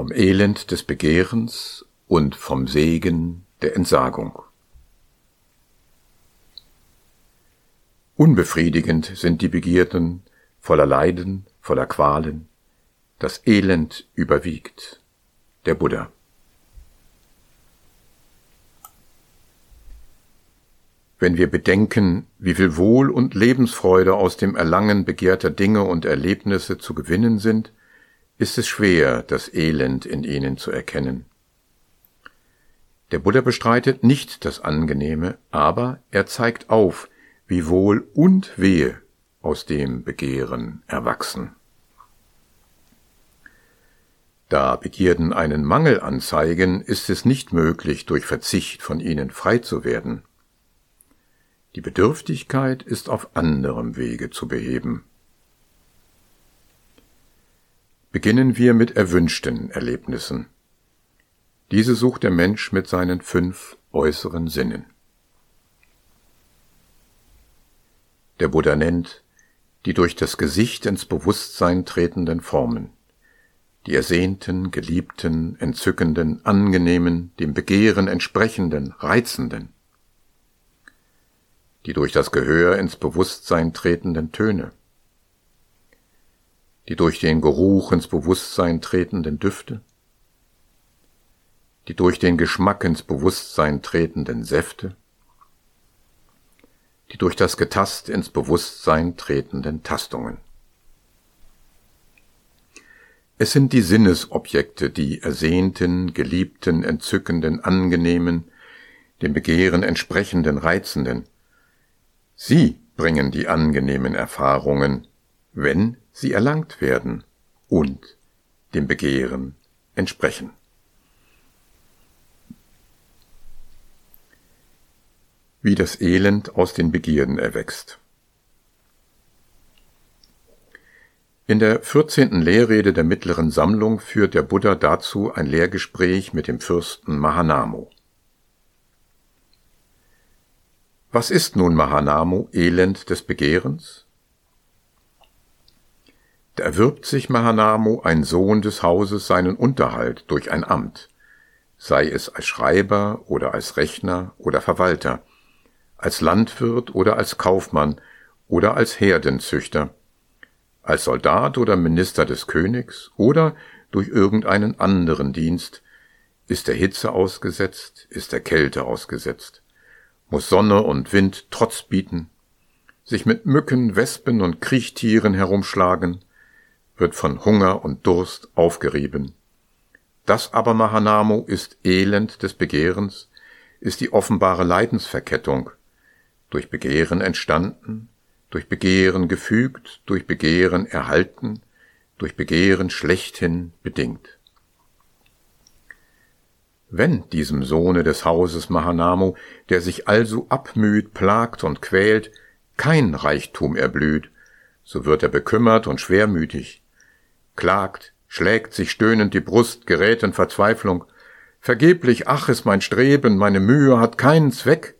vom Elend des Begehrens und vom Segen der Entsagung. Unbefriedigend sind die Begierden, voller Leiden, voller Qualen. Das Elend überwiegt. Der Buddha. Wenn wir bedenken, wie viel Wohl und Lebensfreude aus dem Erlangen begehrter Dinge und Erlebnisse zu gewinnen sind, ist es schwer, das Elend in ihnen zu erkennen. Der Buddha bestreitet nicht das Angenehme, aber er zeigt auf, wie Wohl und Wehe aus dem Begehren erwachsen. Da Begierden einen Mangel anzeigen, ist es nicht möglich, durch Verzicht von ihnen frei zu werden. Die Bedürftigkeit ist auf anderem Wege zu beheben. Beginnen wir mit erwünschten Erlebnissen. Diese sucht der Mensch mit seinen fünf äußeren Sinnen. Der Buddha nennt die durch das Gesicht ins Bewusstsein tretenden Formen, die ersehnten, geliebten, entzückenden, angenehmen, dem Begehren entsprechenden, reizenden, die durch das Gehör ins Bewusstsein tretenden Töne, die durch den Geruch ins Bewusstsein tretenden Düfte, die durch den Geschmack ins Bewusstsein tretenden Säfte, die durch das Getast ins Bewusstsein tretenden Tastungen. Es sind die Sinnesobjekte, die ersehnten, geliebten, entzückenden, angenehmen, dem Begehren entsprechenden, reizenden. Sie bringen die angenehmen Erfahrungen, wenn sie erlangt werden und dem Begehren entsprechen. Wie das Elend aus den Begierden erwächst. In der 14. Lehrrede der mittleren Sammlung führt der Buddha dazu ein Lehrgespräch mit dem Fürsten Mahanamo. Was ist nun Mahanamo Elend des Begehrens? Erwirbt sich Mahanamo, ein Sohn des Hauses, seinen Unterhalt durch ein Amt, sei es als Schreiber oder als Rechner oder Verwalter, als Landwirt oder als Kaufmann oder als Herdenzüchter, als Soldat oder Minister des Königs oder durch irgendeinen anderen Dienst, ist der Hitze ausgesetzt, ist der Kälte ausgesetzt, muss Sonne und Wind Trotz bieten, sich mit Mücken, Wespen und Kriechtieren herumschlagen, wird von Hunger und Durst aufgerieben. Das aber Mahanamo ist Elend des Begehrens, ist die offenbare Leidensverkettung, durch Begehren entstanden, durch Begehren gefügt, durch Begehren erhalten, durch Begehren schlechthin bedingt. Wenn diesem Sohne des Hauses Mahanamo, der sich also abmüht, plagt und quält, kein Reichtum erblüht, so wird er bekümmert und schwermütig, klagt, schlägt sich stöhnend die Brust, gerät in Verzweiflung, vergeblich, ach, ist mein Streben, meine Mühe hat keinen Zweck,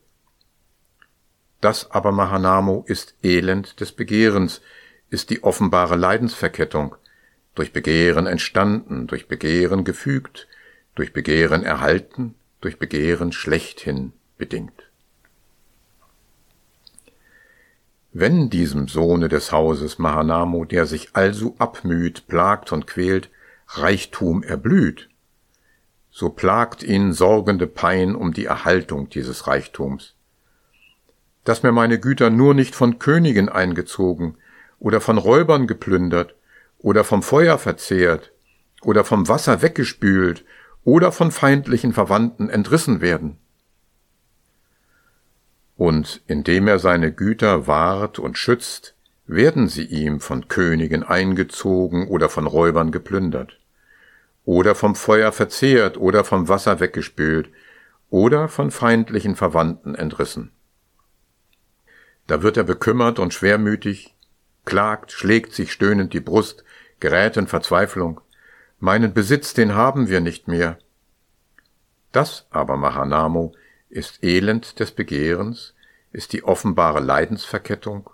das aber Mahanamo ist Elend des Begehrens, ist die offenbare Leidensverkettung, durch Begehren entstanden, durch Begehren gefügt, durch Begehren erhalten, durch Begehren schlechthin bedingt. Wenn diesem Sohne des Hauses Mahanamo, der sich also abmüht, plagt und quält, Reichtum erblüht, so plagt ihn sorgende Pein um die Erhaltung dieses Reichtums, dass mir meine Güter nur nicht von Königen eingezogen oder von Räubern geplündert oder vom Feuer verzehrt oder vom Wasser weggespült oder von feindlichen Verwandten entrissen werden. Und indem er seine Güter wahrt und schützt, werden sie ihm von Königen eingezogen oder von Räubern geplündert, oder vom Feuer verzehrt oder vom Wasser weggespült, oder von feindlichen Verwandten entrissen. Da wird er bekümmert und schwermütig, klagt, schlägt sich stöhnend die Brust, gerät in Verzweiflung. Meinen Besitz, den haben wir nicht mehr. Das aber, Mahanamo, ist Elend des Begehrens, ist die offenbare Leidensverkettung,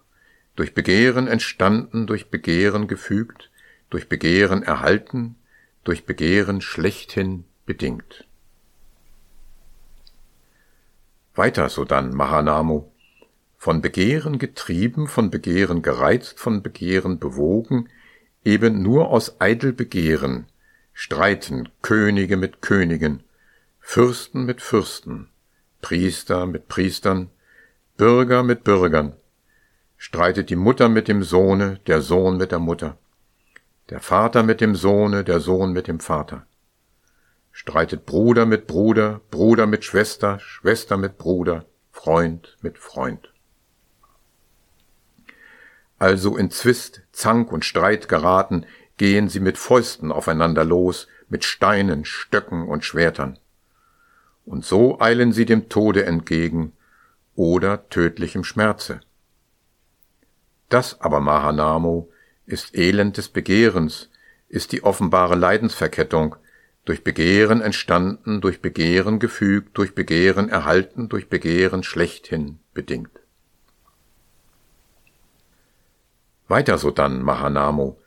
durch Begehren entstanden, durch Begehren gefügt, durch Begehren erhalten, durch Begehren schlechthin bedingt. Weiter sodann Mahanamo, von Begehren getrieben, von Begehren gereizt, von Begehren bewogen, eben nur aus eitel Begehren, streiten Könige mit Königen, Fürsten mit Fürsten, Priester mit Priestern, Bürger mit Bürgern, streitet die Mutter mit dem Sohne, der Sohn mit der Mutter, der Vater mit dem Sohne, der Sohn mit dem Vater. Streitet Bruder mit Bruder, Bruder mit Schwester, Schwester mit Bruder, Freund mit Freund. Also in Zwist, Zank und Streit geraten, gehen sie mit Fäusten aufeinander los, mit Steinen, Stöcken und Schwertern. Und so eilen sie dem Tode entgegen oder tödlichem Schmerze. Das aber Mahanamo ist Elend des Begehrens, ist die offenbare Leidensverkettung, durch Begehren entstanden, durch Begehren gefügt, durch Begehren erhalten, durch Begehren schlechthin bedingt. Weiter sodann Mahanamo,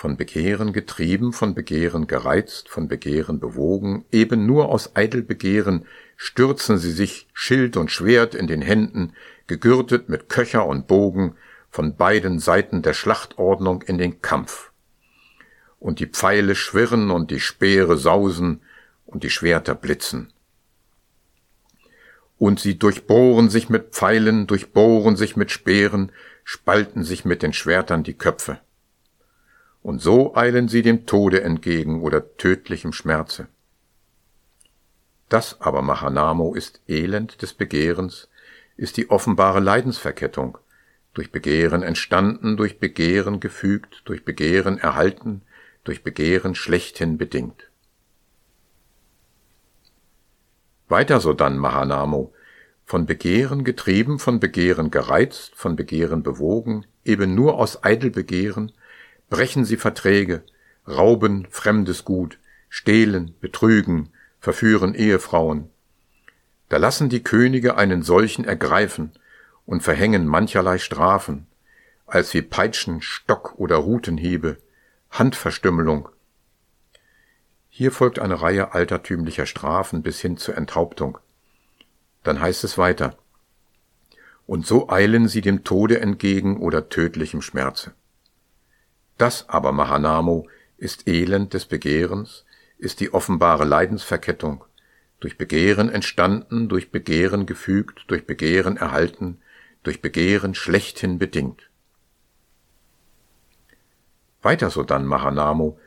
von Begehren getrieben, von Begehren gereizt, von Begehren bewogen, eben nur aus eitel Begehren stürzen sie sich Schild und Schwert in den Händen, gegürtet mit Köcher und Bogen, von beiden Seiten der Schlachtordnung in den Kampf. Und die Pfeile schwirren und die Speere sausen und die Schwerter blitzen. Und sie durchbohren sich mit Pfeilen, durchbohren sich mit Speeren, spalten sich mit den Schwertern die Köpfe. Und so eilen sie dem Tode entgegen oder tödlichem Schmerze. Das aber, Mahanamo, ist Elend des Begehrens, ist die offenbare Leidensverkettung, durch Begehren entstanden, durch Begehren gefügt, durch Begehren erhalten, durch Begehren schlechthin bedingt. Weiter sodann Mahanamo, von Begehren getrieben, von Begehren gereizt, von Begehren bewogen, eben nur aus Eidelbegehren, brechen sie Verträge, rauben fremdes Gut, stehlen, betrügen, verführen Ehefrauen. Da lassen die Könige einen solchen ergreifen, und verhängen mancherlei Strafen, als wie Peitschen, Stock oder Rutenhiebe, Handverstümmelung. Hier folgt eine Reihe altertümlicher Strafen bis hin zur Enthauptung. Dann heißt es weiter. Und so eilen sie dem Tode entgegen oder tödlichem Schmerze. Das aber, Mahanamo, ist Elend des Begehrens, ist die offenbare Leidensverkettung, durch Begehren entstanden, durch Begehren gefügt, durch Begehren erhalten, durch Begehren schlechthin bedingt. Weiter sodann Mahanamo,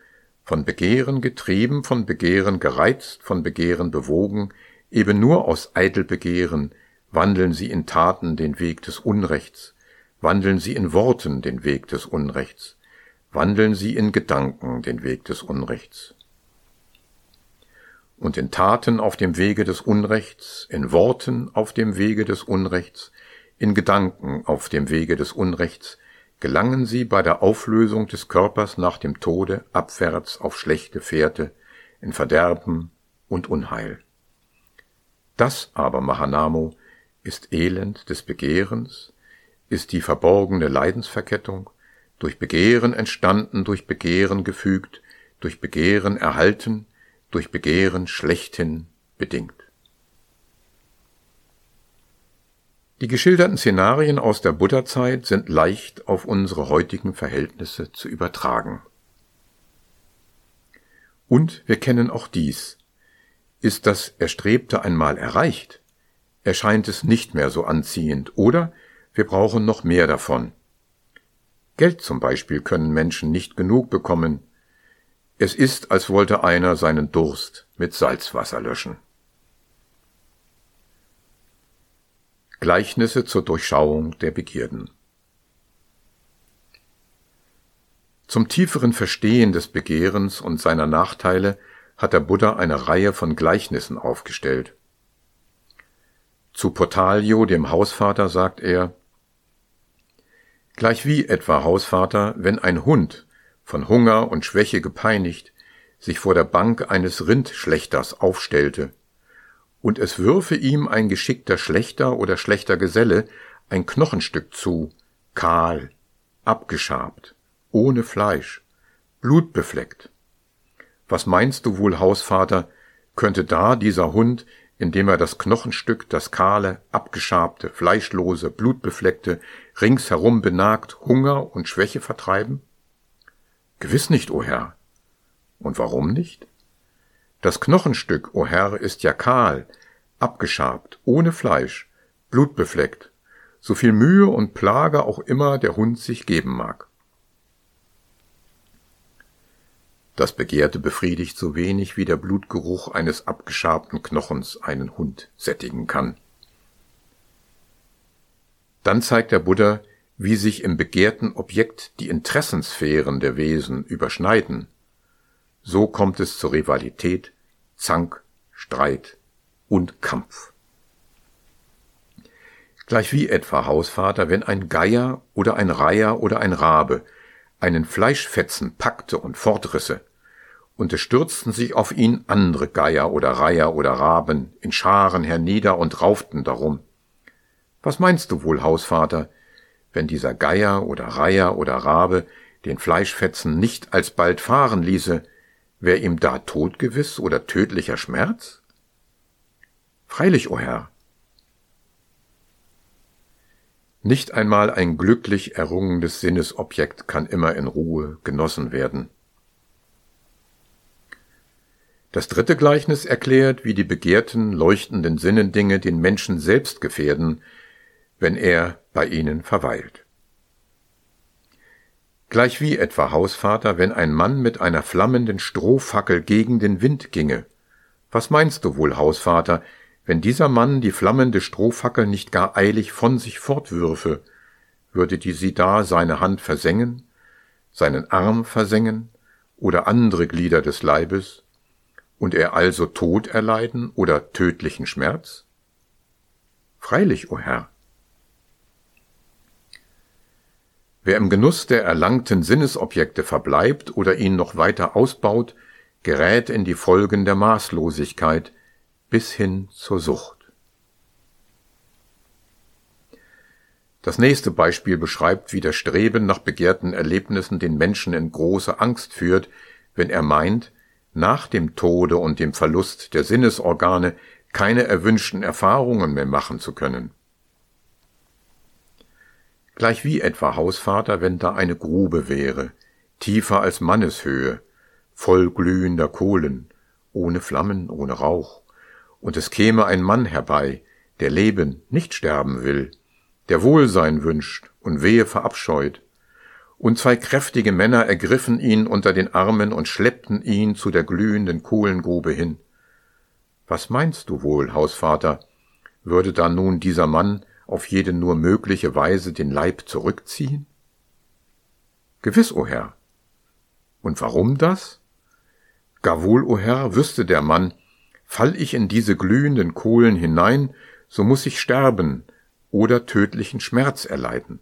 von Begehren getrieben, von Begehren gereizt, von Begehren bewogen, eben nur aus eitel Begehren, wandeln sie in Taten den Weg des Unrechts, wandeln sie in Worten den Weg des Unrechts, wandeln sie in Gedanken den Weg des Unrechts. Und in Taten auf dem Wege des Unrechts, in Worten auf dem Wege des Unrechts, in Gedanken auf dem Wege des Unrechts gelangen sie bei der Auflösung des Körpers nach dem Tode abwärts auf schlechte Fährte, in Verderben und Unheil. Das aber, Mahanamo, ist Elend des Begehrens, ist die verborgene Leidensverkettung, durch Begehren entstanden, durch Begehren gefügt, durch Begehren erhalten, durch Begehren schlechthin bedingt. Die geschilderten Szenarien aus der Buddha-Zeit sind leicht auf unsere heutigen Verhältnisse zu übertragen. Und wir kennen auch dies. Ist das Erstrebte einmal erreicht, erscheint es nicht mehr so anziehend oder wir brauchen noch mehr davon. Geld zum Beispiel können Menschen nicht genug bekommen. Es ist, als wollte einer seinen Durst mit Salzwasser löschen. Gleichnisse zur Durchschauung der Begierden. Zum tieferen Verstehen des Begehrens und seiner Nachteile hat der Buddha eine Reihe von Gleichnissen aufgestellt. Zu Portalio, dem Hausvater, sagt er, Gleichwie etwa Hausvater, wenn ein Hund, von Hunger und Schwäche gepeinigt, sich vor der Bank eines Rindschlechters aufstellte und es würfe ihm ein geschickter Schlechter oder schlechter Geselle ein Knochenstück zu, kahl, abgeschabt, ohne Fleisch, blutbefleckt. Was meinst du wohl, Hausvater, könnte da dieser Hund, indem er das Knochenstück, das kahle, abgeschabte, fleischlose, blutbefleckte, ringsherum benagt, Hunger und Schwäche vertreiben? Gewiss nicht, o Herr. Und warum nicht? Das Knochenstück, o Herr, ist ja kahl, abgeschabt, ohne Fleisch, blutbefleckt, so viel Mühe und Plage auch immer der Hund sich geben mag. Das Begehrte befriedigt so wenig, wie der Blutgeruch eines abgeschabten Knochens einen Hund sättigen kann. Dann zeigt der Buddha, wie sich im begehrten Objekt die Interessensphären der Wesen überschneiden. So kommt es zur Rivalität, Zank, Streit und Kampf. Gleich wie etwa Hausvater, wenn ein Geier oder ein Reiher oder ein Rabe einen Fleischfetzen packte und fortrisse, und es stürzten sich auf ihn andere Geier oder Reiher oder Raben in Scharen hernieder und rauften darum. Was meinst du wohl, Hausvater, wenn dieser Geier oder Reiher oder Rabe den Fleischfetzen nicht alsbald fahren ließe, wär ihm da Tod gewiss oder tödlicher Schmerz? Freilich, o oh Herr, Nicht einmal ein glücklich errungenes Sinnesobjekt kann immer in Ruhe genossen werden. Das dritte Gleichnis erklärt, wie die begehrten, leuchtenden Sinnendinge den Menschen selbst gefährden, wenn er bei ihnen verweilt. Gleich wie etwa Hausvater, wenn ein Mann mit einer flammenden Strohfackel gegen den Wind ginge. Was meinst du wohl, Hausvater, wenn dieser Mann die flammende Strohfackel nicht gar eilig von sich fortwürfe, würde die sie da seine Hand versengen, seinen Arm versengen oder andere Glieder des Leibes, und er also Tod erleiden oder tödlichen Schmerz? Freilich, o oh Herr. Wer im Genuss der erlangten Sinnesobjekte verbleibt oder ihn noch weiter ausbaut, gerät in die Folgen der Maßlosigkeit, bis hin zur Sucht. Das nächste Beispiel beschreibt, wie das Streben nach begehrten Erlebnissen den Menschen in große Angst führt, wenn er meint, nach dem Tode und dem Verlust der Sinnesorgane keine erwünschten Erfahrungen mehr machen zu können. Gleich wie etwa Hausvater, wenn da eine Grube wäre, tiefer als Manneshöhe, voll glühender Kohlen, ohne Flammen, ohne Rauch und es käme ein Mann herbei, der leben, nicht sterben will, der Wohlsein wünscht und Wehe verabscheut, und zwei kräftige Männer ergriffen ihn unter den Armen und schleppten ihn zu der glühenden Kohlengrube hin. Was meinst du wohl, Hausvater, würde da nun dieser Mann auf jede nur mögliche Weise den Leib zurückziehen? Gewiss, o Herr. Und warum das? Gar wohl, o Herr, wüsste der Mann, Fall ich in diese glühenden Kohlen hinein, so muss ich sterben oder tödlichen Schmerz erleiden.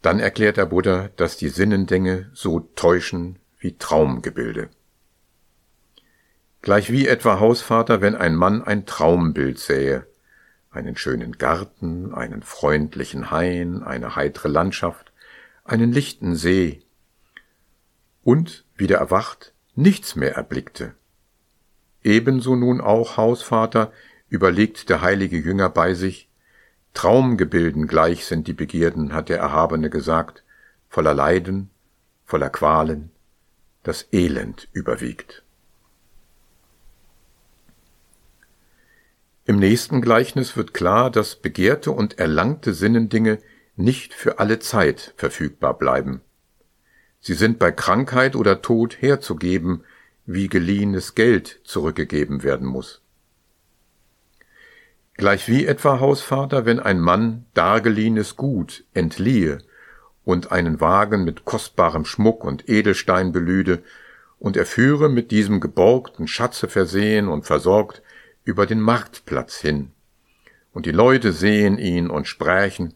Dann erklärt der Buddha, dass die Sinnendinge so täuschen wie Traumgebilde. Gleich wie etwa Hausvater, wenn ein Mann ein Traumbild sähe, einen schönen Garten, einen freundlichen Hain, eine heitere Landschaft, einen lichten See, und wieder erwacht, nichts mehr erblickte. Ebenso nun auch, Hausvater, überlegt der heilige Jünger bei sich, Traumgebilden gleich sind die Begierden, hat der Erhabene gesagt, voller Leiden, voller Qualen, das Elend überwiegt. Im nächsten Gleichnis wird klar, dass begehrte und erlangte Sinnendinge nicht für alle Zeit verfügbar bleiben. Sie sind bei Krankheit oder Tod herzugeben, wie geliehenes Geld zurückgegeben werden muss. Gleich wie etwa Hausvater, wenn ein Mann dargeliehenes Gut entliehe und einen Wagen mit kostbarem Schmuck und Edelstein belüde, und er führe mit diesem geborgten Schatze versehen und versorgt über den Marktplatz hin. Und die Leute sehen ihn und sprächen,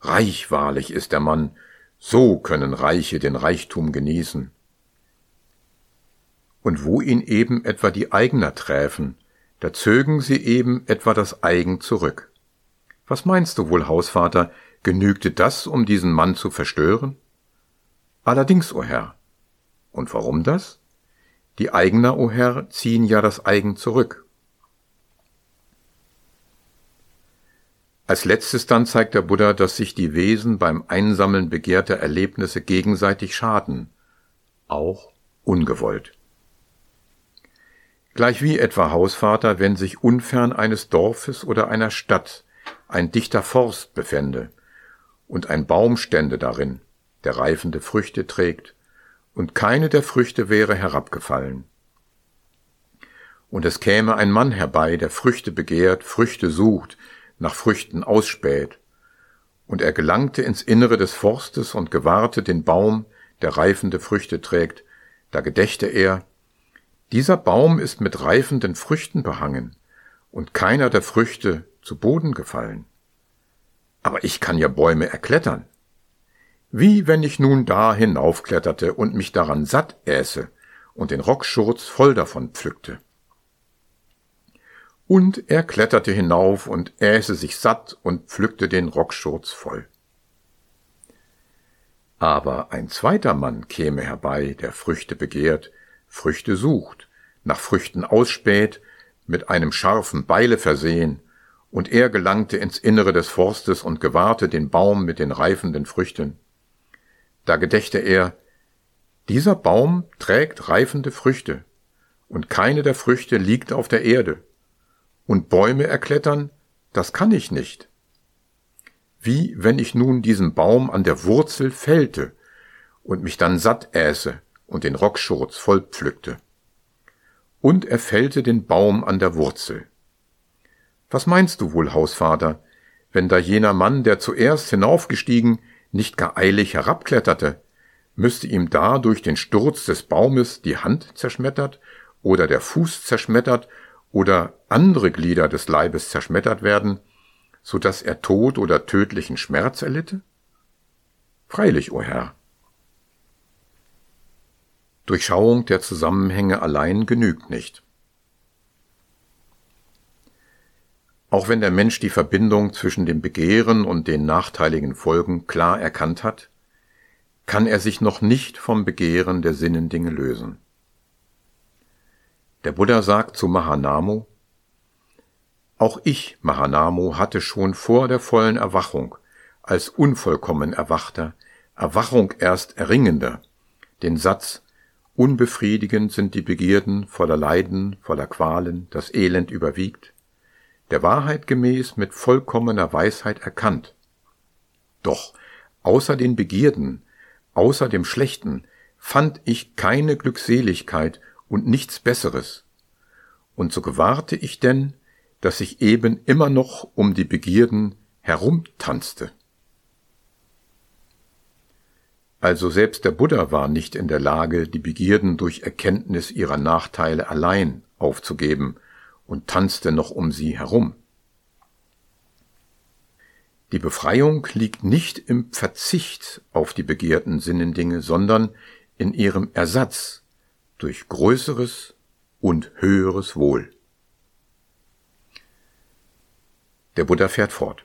Reich wahrlich ist der Mann, so können Reiche den Reichtum genießen. Und wo ihn eben etwa die Eigner träfen, da zögen sie eben etwa das Eigen zurück. Was meinst du wohl, Hausvater, genügte das, um diesen Mann zu verstören? Allerdings, o oh Herr, Und warum das? Die Eigner, o Herr, ziehen ja das Eigen zurück. Als letztes dann zeigt der Buddha, dass sich die Wesen beim Einsammeln begehrter Erlebnisse gegenseitig schaden, auch ungewollt. Gleich wie etwa Hausvater, wenn sich unfern eines Dorfes oder einer Stadt ein dichter Forst befände und ein Baum stände darin, der reifende Früchte trägt, und keine der Früchte wäre herabgefallen. Und es käme ein Mann herbei, der Früchte begehrt, Früchte sucht, nach Früchten ausspäht, und er gelangte ins Innere des Forstes und gewahrte den Baum, der reifende Früchte trägt, da gedächte er, dieser Baum ist mit reifenden Früchten behangen, und keiner der Früchte zu Boden gefallen. Aber ich kann ja Bäume erklettern. Wie wenn ich nun da hinaufkletterte und mich daran satt äße und den Rockschurz voll davon pflückte. Und er kletterte hinauf und äße sich satt und pflückte den Rockschurz voll. Aber ein zweiter Mann käme herbei, der Früchte begehrt, Früchte sucht, nach Früchten ausspäht, mit einem scharfen Beile versehen, und er gelangte ins Innere des Forstes und gewahrte den Baum mit den reifenden Früchten. Da gedächte er, dieser Baum trägt reifende Früchte, und keine der Früchte liegt auf der Erde und Bäume erklettern, das kann ich nicht. Wie wenn ich nun diesen Baum an der Wurzel fällte und mich dann satt äße und den Rockschurz voll pflückte. Und er fällte den Baum an der Wurzel. Was meinst du wohl, Hausvater, wenn da jener Mann, der zuerst hinaufgestiegen, nicht gar eilig herabkletterte, müsste ihm da durch den Sturz des Baumes die Hand zerschmettert oder der Fuß zerschmettert oder andere Glieder des Leibes zerschmettert werden, so dass er Tod oder tödlichen Schmerz erlitte? Freilich, o oh Herr. Durchschauung der Zusammenhänge allein genügt nicht. Auch wenn der Mensch die Verbindung zwischen dem Begehren und den nachteiligen Folgen klar erkannt hat, kann er sich noch nicht vom Begehren der Sinnendinge lösen. Der Buddha sagt zu Mahanamo, auch ich, Mahanamo, hatte schon vor der vollen Erwachung, als unvollkommen Erwachter, Erwachung erst Erringender, den Satz, unbefriedigend sind die Begierden, voller Leiden, voller Qualen, das Elend überwiegt, der Wahrheit gemäß mit vollkommener Weisheit erkannt. Doch außer den Begierden, außer dem Schlechten, fand ich keine Glückseligkeit und nichts Besseres. Und so gewahrte ich denn, dass ich eben immer noch um die Begierden herumtanzte. Also selbst der Buddha war nicht in der Lage, die Begierden durch Erkenntnis ihrer Nachteile allein aufzugeben und tanzte noch um sie herum. Die Befreiung liegt nicht im Verzicht auf die begehrten Sinnendinge, sondern in ihrem Ersatz durch größeres und höheres Wohl. Der Buddha fährt fort.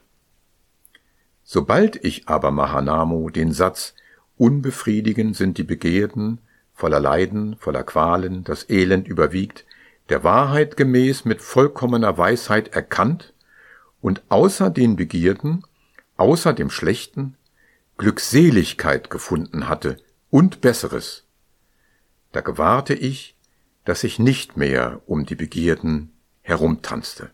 Sobald ich aber Mahanamo den Satz Unbefriedigend sind die Begierden, voller Leiden, voller Qualen, das Elend überwiegt, der Wahrheit gemäß mit vollkommener Weisheit erkannt und außer den Begierden, außer dem Schlechten, Glückseligkeit gefunden hatte und Besseres, da gewahrte ich, dass ich nicht mehr um die Begierden herumtanzte.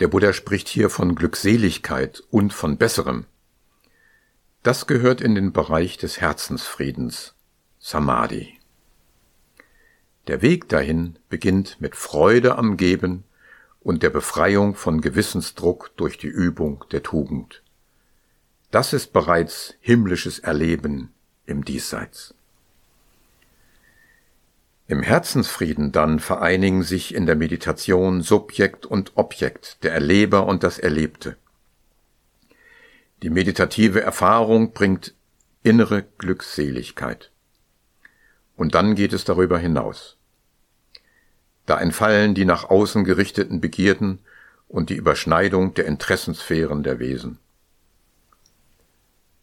Der Buddha spricht hier von Glückseligkeit und von Besserem. Das gehört in den Bereich des Herzensfriedens, Samadhi. Der Weg dahin beginnt mit Freude am Geben und der Befreiung von Gewissensdruck durch die Übung der Tugend. Das ist bereits himmlisches Erleben im Diesseits. Im Herzensfrieden dann vereinigen sich in der Meditation Subjekt und Objekt, der Erleber und das Erlebte. Die meditative Erfahrung bringt innere Glückseligkeit. Und dann geht es darüber hinaus. Da entfallen die nach außen gerichteten Begierden und die Überschneidung der Interessensphären der Wesen.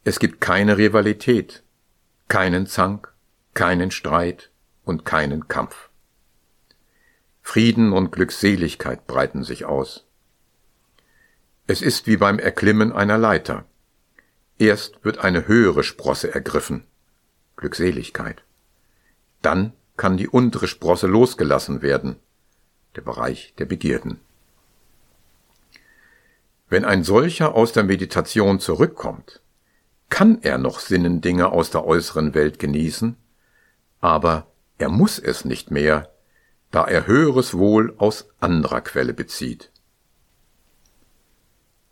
Es gibt keine Rivalität, keinen Zank, keinen Streit und keinen Kampf. Frieden und Glückseligkeit breiten sich aus. Es ist wie beim Erklimmen einer Leiter. Erst wird eine höhere Sprosse ergriffen, Glückseligkeit. Dann kann die untere Sprosse losgelassen werden, der Bereich der Begierden. Wenn ein solcher aus der Meditation zurückkommt, kann er noch Sinnendinge aus der äußeren Welt genießen, aber er muss es nicht mehr, da er höheres Wohl aus anderer Quelle bezieht.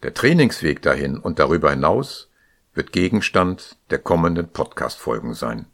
Der Trainingsweg dahin und darüber hinaus wird Gegenstand der kommenden Podcast-Folgen sein.